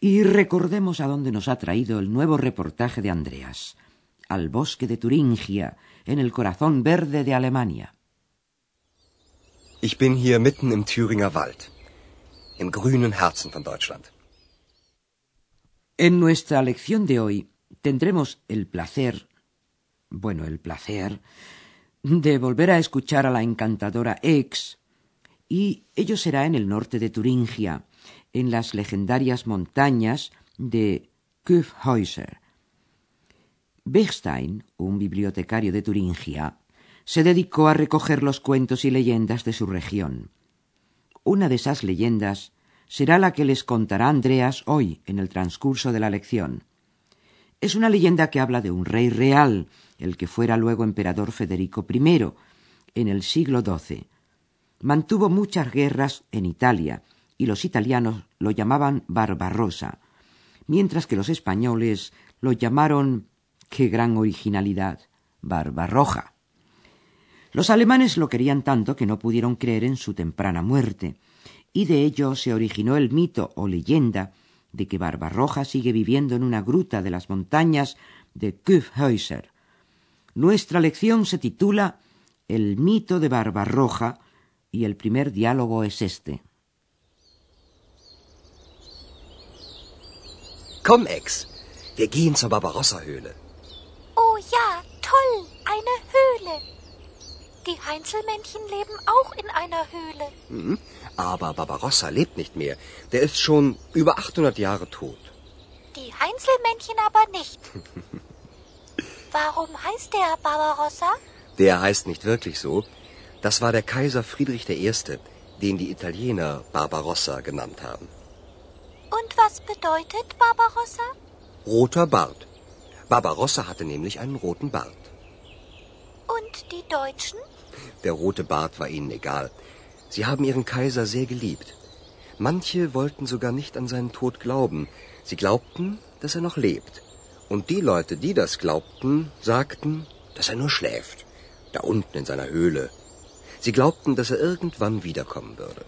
Y recordemos a dónde nos ha traído el nuevo reportaje de Andreas, al bosque de Turingia, en el corazón verde de Alemania. Ich bin hier mitten im Thüringer Wald, im grünen Herzen von Deutschland. En nuestra lección de hoy tendremos el placer, bueno, el placer, de volver a escuchar a la encantadora Ex, y ello será en el norte de Turingia, en las legendarias montañas de Küffhäuser. Bechstein, un bibliotecario de Turingia, se dedicó a recoger los cuentos y leyendas de su región. Una de esas leyendas será la que les contará Andreas hoy en el transcurso de la lección. Es una leyenda que habla de un rey real, el que fuera luego emperador Federico I, en el siglo XII. Mantuvo muchas guerras en Italia, y los italianos lo llamaban Barbarossa, mientras que los españoles lo llamaron, qué gran originalidad, Barbarroja. Los alemanes lo querían tanto que no pudieron creer en su temprana muerte, y de ello se originó el mito o leyenda de que Barbarroja sigue viviendo en una gruta de las montañas de Küffhäuser. Nuestra lección se titula El mito de Barbarroja y el primer diálogo es este. Komm, Ex, wir gehen zur Barbarossa-Höhle. Oh ja, toll, eine Höhle. Die Heinzelmännchen leben auch in einer Höhle. Mhm. Aber Barbarossa lebt nicht mehr. Der ist schon über 800 Jahre tot. Die Heinzelmännchen aber nicht. Warum heißt der Barbarossa? Der heißt nicht wirklich so. Das war der Kaiser Friedrich I., den die Italiener Barbarossa genannt haben. Und was bedeutet Barbarossa? Roter Bart. Barbarossa hatte nämlich einen roten Bart. Und die Deutschen? Der rote Bart war ihnen egal. Sie haben ihren Kaiser sehr geliebt. Manche wollten sogar nicht an seinen Tod glauben. Sie glaubten, dass er noch lebt. Und die Leute, die das glaubten, sagten, dass er nur schläft, da unten in seiner Höhle. Sie glaubten, dass er irgendwann wiederkommen würde.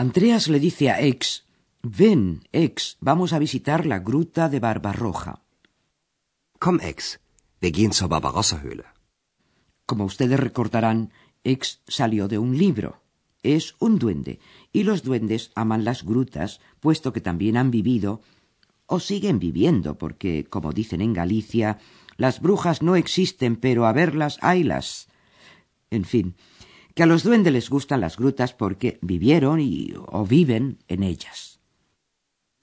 Andreas le dice a Ex, ven, Ex, vamos a visitar la gruta de Barbarroja. Komm, Ex, wir gehen zur Barbarossa-Höhle. Como ustedes recordarán, Ex salió de un libro. Es un duende, y los duendes aman las grutas, puesto que también han vivido, o siguen viviendo, porque, como dicen en Galicia, las brujas no existen, pero a verlas haylas. En fin, que a los duendes les gustan las grutas porque vivieron y o viven en ellas.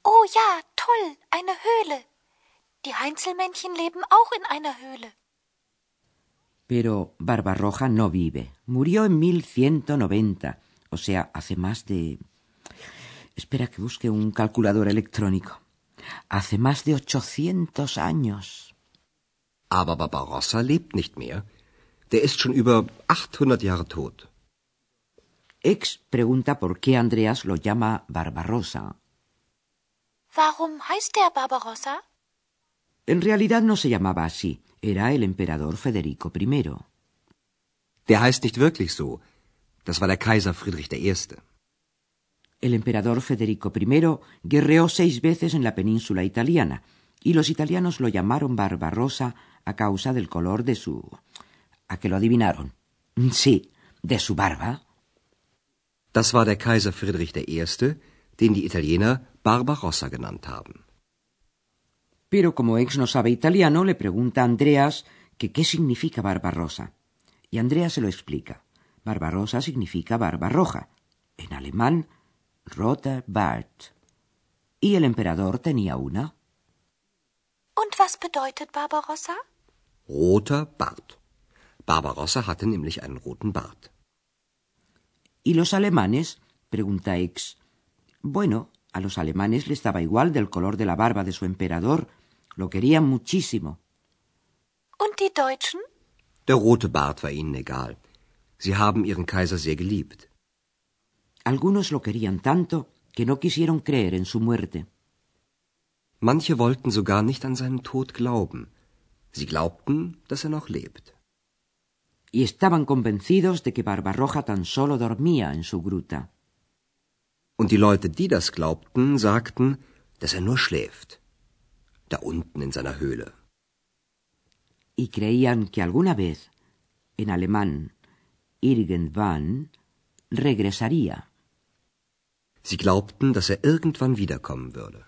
Oh ja, toll, eine Höhle. Die Heinzelmännchen leben auch in einer Höhle. Pero Barbarroja no vive. Murió en 1190, o sea, hace más de... Espera que busque un calculador electrónico. Hace más de 800 años. Aber Barbarossa lebt nicht mehr. Der ist schon über 800 Jahre tot. Ex pregunta por qué Andreas lo llama Barbarossa. Warum heißt der Barbarossa? En realidad no se llamaba así, era el emperador Federico I. Der heißt nicht wirklich so. Das war der Kaiser Friedrich I. El emperador Federico I guerreó seis veces en la península italiana, y los italianos lo llamaron Barbarossa a causa del color de su... ¿A que lo adivinaron? Sí, de su barba. Das war der Kaiser Friedrich I., den die Italiener Barbarossa genannt haben. Pero como ex no sabe italiano, le pregunta a Andreas que qué significa Barbarossa. Y Andreas se lo explica. Barbarossa significa barba roja. En alemán, roter Bart. Y el emperador tenía una. Und was bedeutet Barbarossa? Roter Bart. Barbarossa hatte nämlich einen roten Bart. ¿Y los alemanes? pregunta Ex. Bueno, a los alemanes les daba igual del color de la barba de su emperador, lo querían muchísimo. Und die Deutschen? Der rote Bart war ihnen egal. Sie haben ihren Kaiser sehr geliebt. Algunos lo querían tanto que no quisieron creer en su muerte. Manche wollten sogar nicht an seinen Tod glauben. Sie glaubten, dass er noch lebt. Y estaban convencidos de que Barbarroja tan solo dormía en su gruta. Und die Leute, die das glaubten, sagten, dass er nur schläft. Da unten in seiner Höhle. Y creían que alguna vez, en alemán, irgendwann, regresaría. Sie glaubten, dass er irgendwann wiederkommen würde.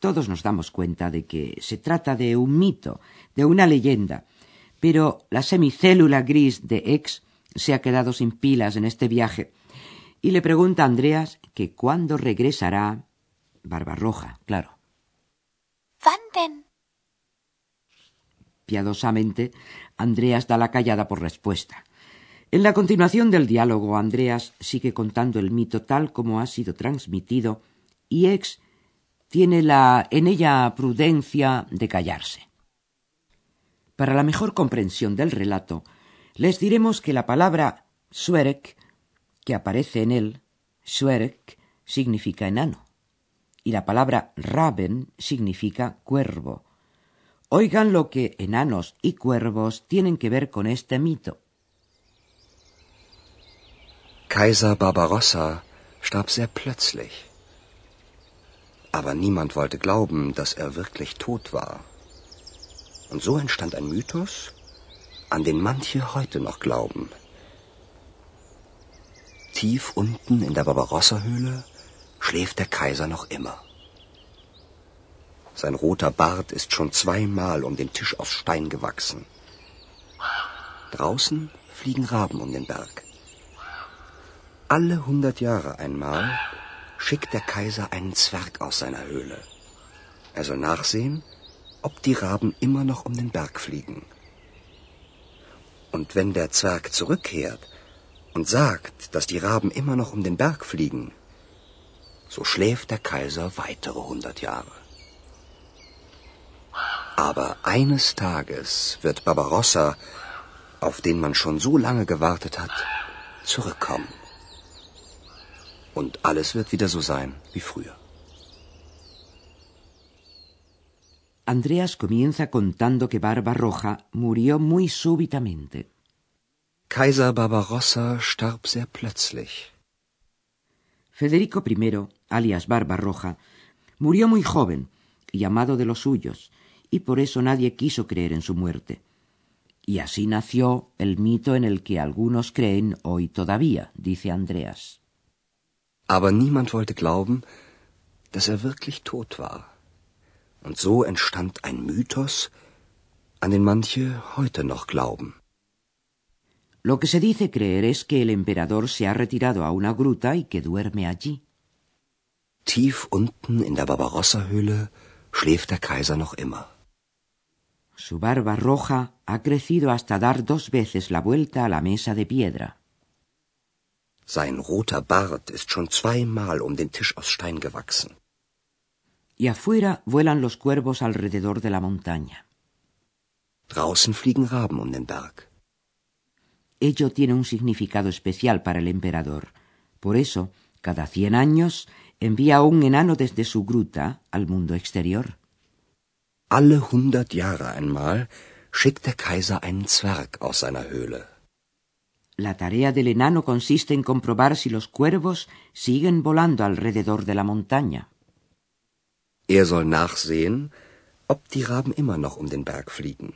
Todos nos damos cuenta de que se trata de un mito, de una leyenda, pero la semicélula gris de X se ha quedado sin pilas en este viaje y le pregunta a Andreas que cuándo regresará Barbarroja, claro. Wann denn? Piadosamente, Andreas da la callada por respuesta. En la continuación del diálogo, Andreas sigue contando el mito tal como ha sido transmitido y X tiene la en ella prudencia de callarse. Para la mejor comprensión del relato, les diremos que la palabra Suerek, que aparece en él, Suerek, significa enano, y la palabra Raben significa cuervo. Oigan lo que enanos y cuervos tienen que ver con este mito. Kaiser Barbarossa starb sehr plötzlich. Aber niemand wollte glauben, dass er wirklich tot war. Und so entstand ein Mythos, an den manche heute noch glauben. Tief unten in der Barbarossa-Höhle schläft der Kaiser noch immer. Sein roter Bart ist schon zweimal um den Tisch aus Stein gewachsen. Draußen fliegen Raben um den Berg. Alle hundert Jahre einmal schickt der Kaiser einen Zwerg aus seiner Höhle. Er soll nachsehen, ob die Raben immer noch um den Berg fliegen. Und wenn der Zwerg zurückkehrt und sagt, dass die Raben immer noch um den Berg fliegen, so schläft der Kaiser weitere hundert Jahre. Aber eines Tages wird Barbarossa, auf den man schon so lange gewartet hat, zurückkommen. Und alles wird wieder so sein wie früher. Andreas comienza contando que Barbarroja murió muy súbitamente. Kaiser Barbarossa starb sehr plötzlich. Federico I, alias Barbarroja, murió muy joven y amado de los suyos, y por eso nadie quiso creer en su muerte. Y así nació el mito en el que algunos creen hoy todavía, dice Andreas. Aber niemand wollte glauben, dass er wirklich tot war. Und so entstand ein Mythos, an den manche heute noch glauben. Lo que se dice creer es que el emperador se ha retirado a una gruta y que duerme allí. Tief unten in der Barbarossa-Höhle schläft der Kaiser noch immer. Su barba roja ha crecido hasta dar dos veces la vuelta a la mesa de piedra. Sein roter Bart ist schon zweimal um den Tisch aus Stein gewachsen. Y afuera vuelan los cuervos alrededor de la montaña. Draußen fliegen Raben um den Berg. Ello tiene un significado especial para el emperador. Por eso, cada cien años envía un enano desde su gruta al mundo exterior. Alle hundert Jahre einmal schickt der Kaiser einen Zwerg aus seiner Höhle. La tarea del enano consiste en comprobar si los cuervos siguen volando alrededor de la montaña. Er soll nachsehen, ob die Raben immer noch um den Berg fliegen.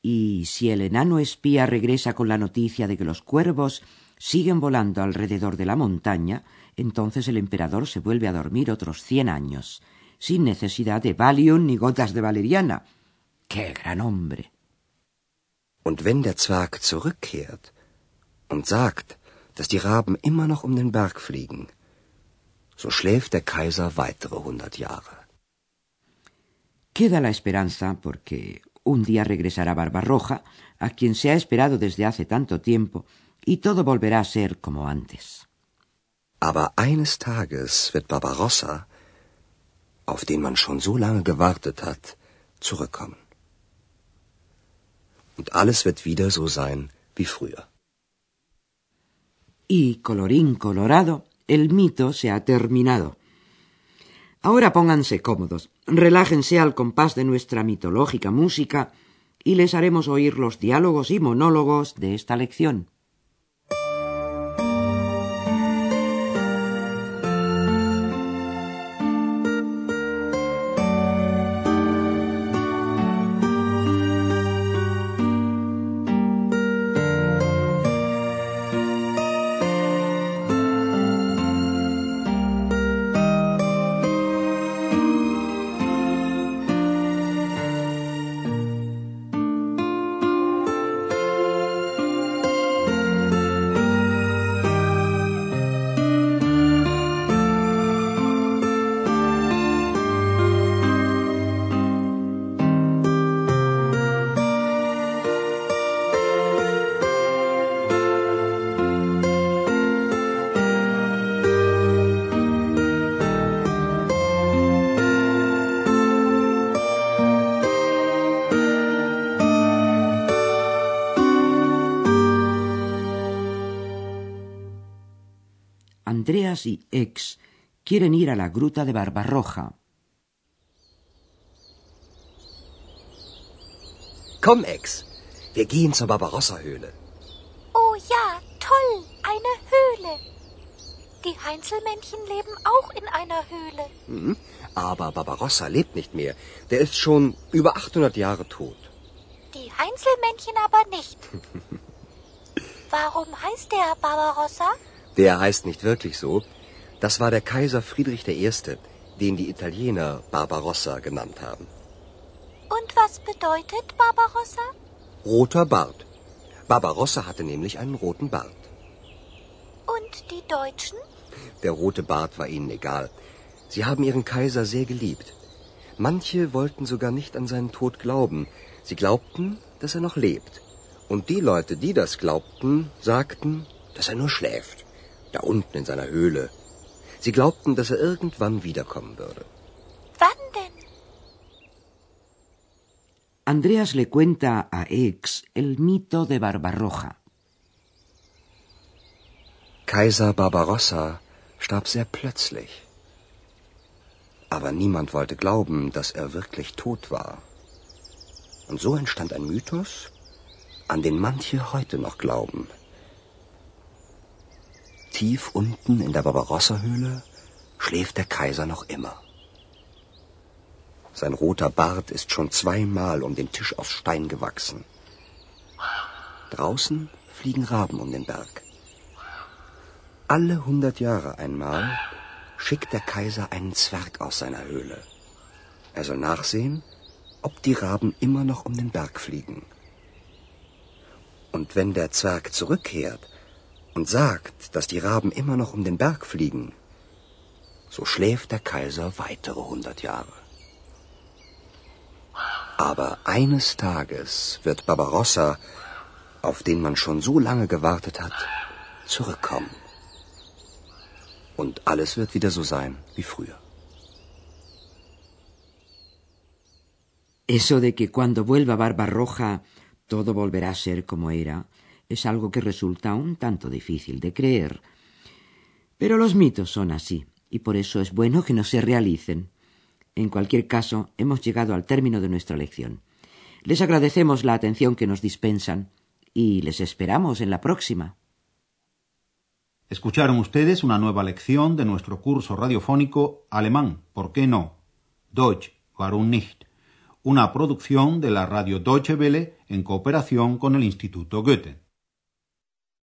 Y si el enano espía regresa con la noticia de que los cuervos siguen volando alrededor de la montaña, entonces el emperador se vuelve a dormir otros cien años, sin necesidad de Valium ni gotas de valeriana. ¡Qué gran hombre! Und wenn der Zwerg zurückkehrt und sagt, dass die Raben immer noch um den Berg fliegen, so schläft der Kaiser weitere hundert Jahre. Queda la esperanza porque un día regresará Barbarroja, a quien se ha esperado desde hace tanto tiempo, y todo volverá a ser como antes. Aber eines Tages wird Barbarossa, auf den man schon so lange gewartet hat, zurückkommen. Und alles wird wieder so sein wie früher. Y colorín colorado, el mito se ha terminado. Ahora pónganse cómodos, relájense al compás de nuestra mitológica música y les haremos oír los diálogos y monólogos de esta lección. Andreas y Ex quieren ir a la gruta de Barbarroja. Komm, Ex, wir gehen zur Barbarossa-Höhle. Oh ja, toll, eine Höhle. Die Heinzelmännchen leben auch in einer Höhle. Mhm. Aber Barbarossa lebt nicht mehr. Der ist schon über 800 Jahre tot. Die Heinzelmännchen aber nicht. Warum heißt der Barbarossa? Der heißt nicht wirklich so. Das war der Kaiser Friedrich I., den die Italiener Barbarossa genannt haben. Und was bedeutet Barbarossa? Roter Bart. Barbarossa hatte nämlich einen roten Bart. Und die Deutschen? Der rote Bart war ihnen egal. Sie haben ihren Kaiser sehr geliebt. Manche wollten sogar nicht an seinen Tod glauben. Sie glaubten, dass er noch lebt. Und die Leute, die das glaubten, sagten, dass er nur schläft da unten in seiner Höhle. Sie glaubten, dass er irgendwann wiederkommen würde. Wann denn? Andreas le cuenta a Ex el mito de Barbarroja. Kaiser Barbarossa starb sehr plötzlich. Aber niemand wollte glauben, dass er wirklich tot war. Und so entstand ein Mythos, an den manche heute noch glauben. Tief unten in der Barbarossa-Höhle schläft der Kaiser noch immer. Sein roter Bart ist schon zweimal um den Tisch aus Stein gewachsen. Draußen fliegen Raben um den Berg. Alle hundert Jahre einmal schickt der Kaiser einen Zwerg aus seiner Höhle. Er soll nachsehen, ob die Raben immer noch um den Berg fliegen. Und wenn der Zwerg zurückkehrt, und sagt, dass die Raben immer noch um den Berg fliegen, so schläft der Kaiser weitere hundert Jahre. Aber eines Tages wird Barbarossa, auf den man schon so lange gewartet hat, zurückkommen. Und alles wird wieder so sein wie früher. Eso de que cuando vuelva Barbarroja todo volverá a ser como era, es algo que resulta un tanto difícil de creer. Pero los mitos son así, y por eso es bueno que no se realicen. En cualquier caso, hemos llegado al término de nuestra lección. Les agradecemos la atención que nos dispensan y les esperamos en la próxima. Escucharon ustedes una nueva lección de nuestro curso radiofónico Alemán, ¿por qué no? Deutsch, warum nicht? Una producción de la radio Deutsche Welle en cooperación con el Instituto Goethe.